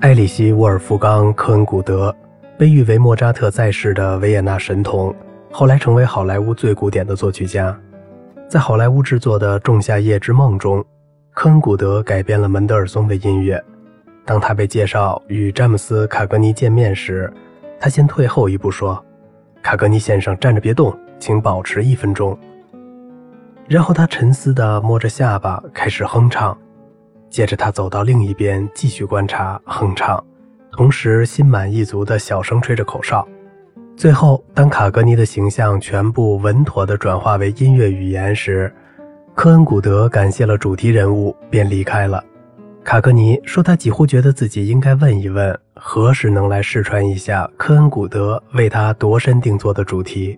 埃里希·沃尔夫冈·科恩古德被誉为莫扎特在世的维也纳神童，后来成为好莱坞最古典的作曲家。在好莱坞制作的《仲夏夜之梦》中，科恩古德改编了门德尔松的音乐。当他被介绍与詹姆斯·卡格尼见面时，他先退后一步说：“卡格尼先生，站着别动，请保持一分钟。”然后他沉思地摸着下巴开始哼唱。接着，他走到另一边，继续观察、哼唱，同时心满意足地小声吹着口哨。最后，当卡格尼的形象全部稳妥地转化为音乐语言时，科恩古德感谢了主题人物，便离开了。卡格尼说：“他几乎觉得自己应该问一问，何时能来试穿一下科恩古德为他度身定做的主题。”